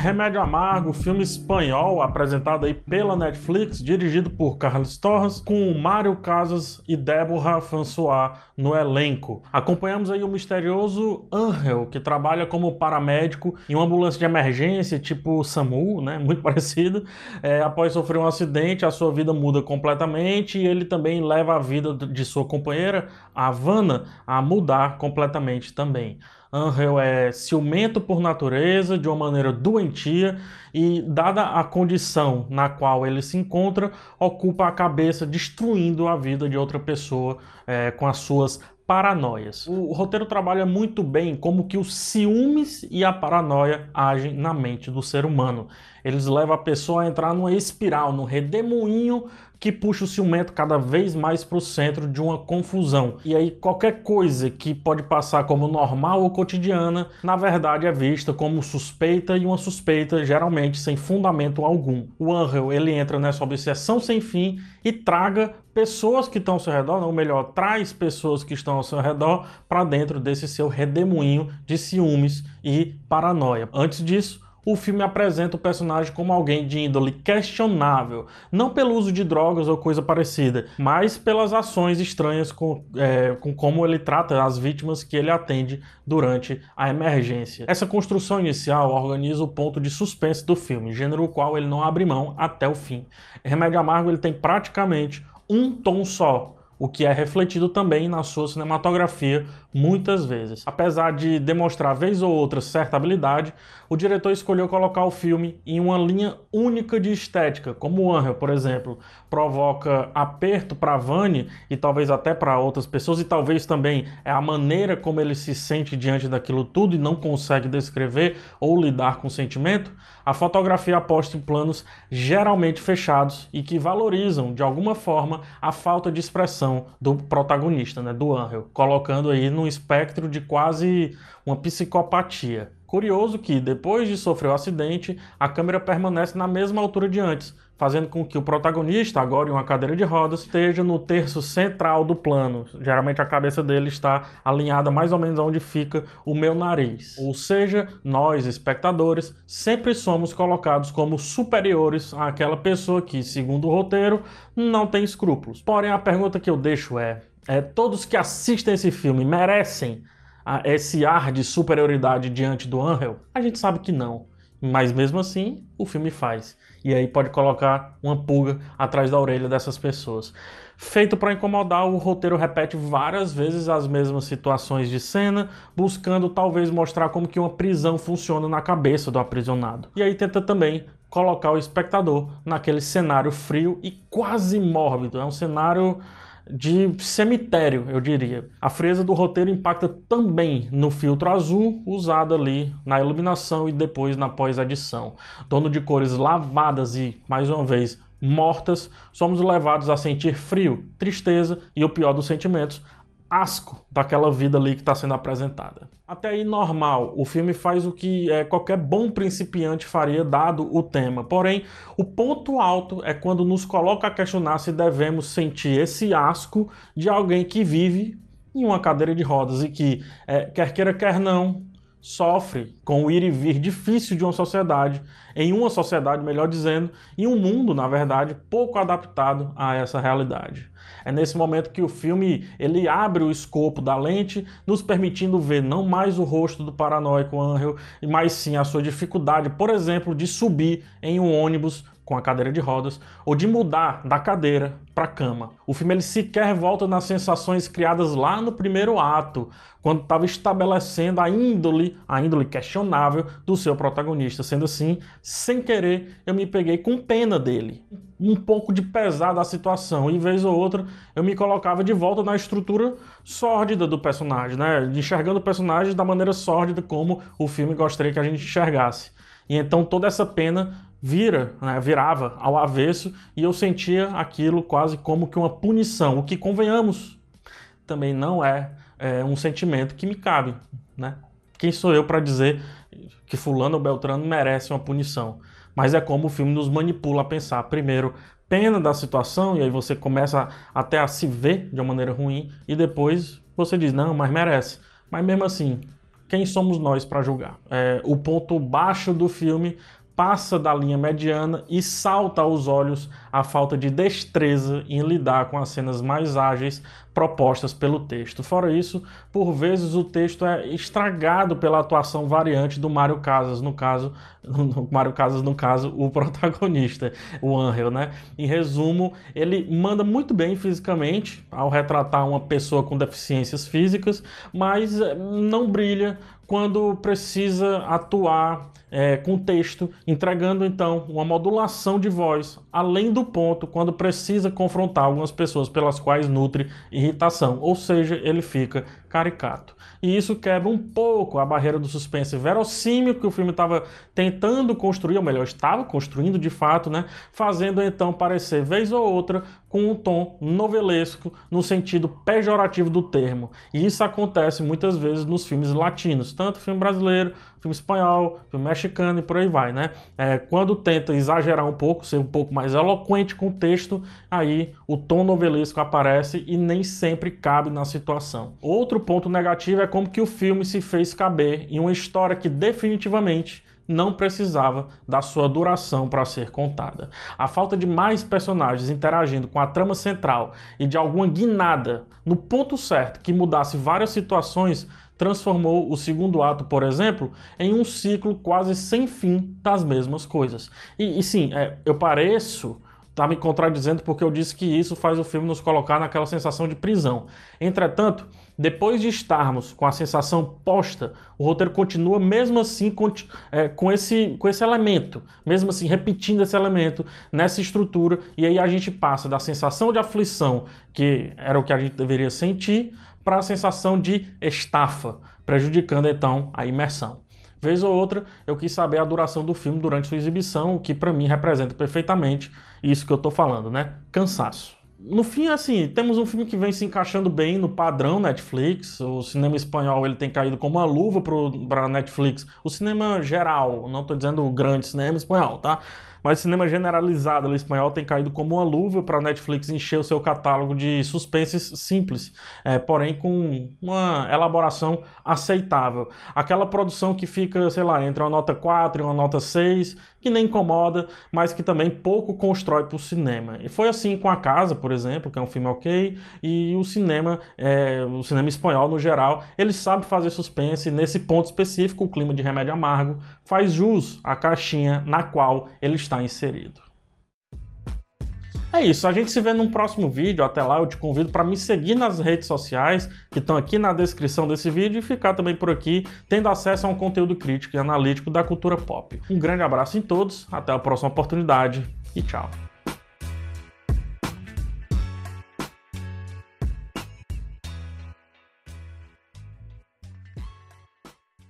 Remédio Amargo, filme espanhol apresentado aí pela Netflix, dirigido por Carlos Torres, com Mário Casas e Débora François no elenco. Acompanhamos aí o misterioso Angel, que trabalha como paramédico em uma ambulância de emergência, tipo SAMU, né? Muito parecido. É, após sofrer um acidente, a sua vida muda completamente e ele também leva a vida de sua companheira, a Havana, a mudar completamente também. Angel é ciumento por natureza, de uma maneira doentia, e, dada a condição na qual ele se encontra, ocupa a cabeça destruindo a vida de outra pessoa é, com as suas paranoias. O roteiro trabalha muito bem como que os ciúmes e a paranoia agem na mente do ser humano. Eles levam a pessoa a entrar numa espiral, num redemoinho que puxa o ciumento cada vez mais para o centro de uma confusão. E aí qualquer coisa que pode passar como normal ou cotidiana, na verdade é vista como suspeita e uma suspeita geralmente sem fundamento algum. O Angel ele entra nessa obsessão sem fim e traga pessoas que estão ao seu redor, ou melhor, traz pessoas que estão ao seu redor para dentro desse seu redemoinho de ciúmes e paranoia. Antes disso, o filme apresenta o personagem como alguém de índole questionável, não pelo uso de drogas ou coisa parecida, mas pelas ações estranhas com, é, com como ele trata as vítimas que ele atende durante a emergência. Essa construção inicial organiza o ponto de suspense do filme, gênero qual ele não abre mão até o fim. Remédio Amargo ele tem praticamente um tom só, o que é refletido também na sua cinematografia muitas vezes. Apesar de demonstrar vez ou outra certa habilidade, o diretor escolheu colocar o filme em uma linha única de estética, como o Angel, por exemplo, provoca aperto para Vani e talvez até para outras pessoas e talvez também é a maneira como ele se sente diante daquilo tudo e não consegue descrever ou lidar com o sentimento. A fotografia aposta em planos geralmente fechados e que valorizam de alguma forma a falta de expressão do protagonista, né, do Angel, colocando aí num espectro de quase uma psicopatia. Curioso que, depois de sofrer o acidente, a câmera permanece na mesma altura de antes, fazendo com que o protagonista, agora em uma cadeira de rodas, esteja no terço central do plano. Geralmente a cabeça dele está alinhada mais ou menos onde fica o meu nariz. Ou seja, nós, espectadores, sempre somos colocados como superiores àquela pessoa que, segundo o roteiro, não tem escrúpulos. Porém, a pergunta que eu deixo é: é todos que assistem esse filme merecem esse ar de superioridade diante do Angel? A gente sabe que não. Mas mesmo assim, o filme faz. E aí pode colocar uma pulga atrás da orelha dessas pessoas. Feito para incomodar, o roteiro repete várias vezes as mesmas situações de cena, buscando talvez mostrar como que uma prisão funciona na cabeça do aprisionado. E aí tenta também colocar o espectador naquele cenário frio e quase mórbido. É um cenário de cemitério, eu diria. A frieza do roteiro impacta também no filtro azul usado ali na iluminação e depois na pós-edição. Dono de cores lavadas e, mais uma vez, mortas, somos levados a sentir frio, tristeza e o pior dos sentimentos, asco daquela vida ali que está sendo apresentada. Até aí normal, o filme faz o que é, qualquer bom principiante faria dado o tema. Porém, o ponto alto é quando nos coloca a questionar se devemos sentir esse asco de alguém que vive em uma cadeira de rodas e que, é, quer queira, quer não, sofre com o ir e vir difícil de uma sociedade, em uma sociedade, melhor dizendo, em um mundo, na verdade, pouco adaptado a essa realidade. É nesse momento que o filme ele abre o escopo da lente, nos permitindo ver não mais o rosto do paranoico Angel, mas sim a sua dificuldade, por exemplo, de subir em um ônibus com a cadeira de rodas ou de mudar da cadeira para a cama. O filme ele sequer volta nas sensações criadas lá no primeiro ato, quando estava estabelecendo a índole, a índole questionável do seu protagonista. Sendo assim, sem querer, eu me peguei com pena dele. Um pouco de pesar da situação, e vez ou outra eu me colocava de volta na estrutura sórdida do personagem, né? Enxergando o personagem da maneira sórdida como o filme gostaria que a gente enxergasse. E então toda essa pena vira, né, virava ao avesso e eu sentia aquilo quase como que uma punição, o que convenhamos também não é, é um sentimento que me cabe, né? Quem sou eu para dizer que fulano ou beltrano merece uma punição? Mas é como o filme nos manipula a pensar primeiro pena da situação e aí você começa até a se ver de uma maneira ruim e depois você diz não, mas merece. Mas mesmo assim, quem somos nós para julgar? É, o ponto baixo do filme passa da linha mediana e salta aos olhos a falta de destreza em lidar com as cenas mais ágeis propostas pelo texto. Fora isso, por vezes o texto é estragado pela atuação variante do Mário Casas, no caso, no Mário Casas, no caso, o protagonista, o Angel, né? Em resumo, ele manda muito bem fisicamente ao retratar uma pessoa com deficiências físicas, mas eh, não brilha quando precisa atuar é, com texto, entregando então uma modulação de voz além do ponto quando precisa confrontar algumas pessoas pelas quais nutre irritação, ou seja, ele fica caricato. E isso quebra um pouco a barreira do suspense verossímil que o filme estava tentando construir, ou melhor, estava construindo de fato, né? Fazendo então parecer vez ou outra com um tom novelesco no sentido pejorativo do termo. E isso acontece muitas vezes nos filmes latinos, tanto filme brasileiro, filme espanhol, filme mexicano e por aí vai, né? É, quando tenta exagerar um pouco, ser um pouco mais eloquente com o texto, aí o tom novelesco aparece e nem sempre cabe na situação. Outro ponto negativo é como que o filme se fez caber em uma história que definitivamente não precisava da sua duração para ser contada. A falta de mais personagens interagindo com a trama central e de alguma guinada no ponto certo que mudasse várias situações transformou o segundo ato, por exemplo, em um ciclo quase sem fim das mesmas coisas. E, e sim, é, eu pareço tá me contradizendo porque eu disse que isso faz o filme nos colocar naquela sensação de prisão. Entretanto, depois de estarmos com a sensação posta, o roteiro continua mesmo assim com, é, com, esse, com esse elemento, mesmo assim repetindo esse elemento nessa estrutura, e aí a gente passa da sensação de aflição, que era o que a gente deveria sentir, para a sensação de estafa, prejudicando então a imersão. Vez ou outra, eu quis saber a duração do filme durante sua exibição, o que para mim representa perfeitamente isso que eu tô falando, né? Cansaço. No fim, assim, temos um filme que vem se encaixando bem no padrão Netflix. O cinema espanhol ele tem caído como uma luva para Netflix. O cinema geral, não estou dizendo o grande cinema espanhol, tá? Mas o cinema generalizado espanhol tem caído como uma luva para a Netflix encher o seu catálogo de suspenses simples, é, porém com uma elaboração aceitável. Aquela produção que fica, sei lá, entre uma nota 4 e uma nota 6, que nem incomoda, mas que também pouco constrói para o cinema. E foi assim com A Casa, por exemplo, que é um filme ok, e o cinema, é, o cinema espanhol no geral, ele sabe fazer suspense, nesse ponto específico, o clima de remédio amargo faz jus à caixinha na qual ele está inserido. É isso, a gente se vê num próximo vídeo. Até lá eu te convido para me seguir nas redes sociais que estão aqui na descrição desse vídeo e ficar também por aqui tendo acesso a um conteúdo crítico e analítico da cultura pop. Um grande abraço em todos, até a próxima oportunidade e tchau.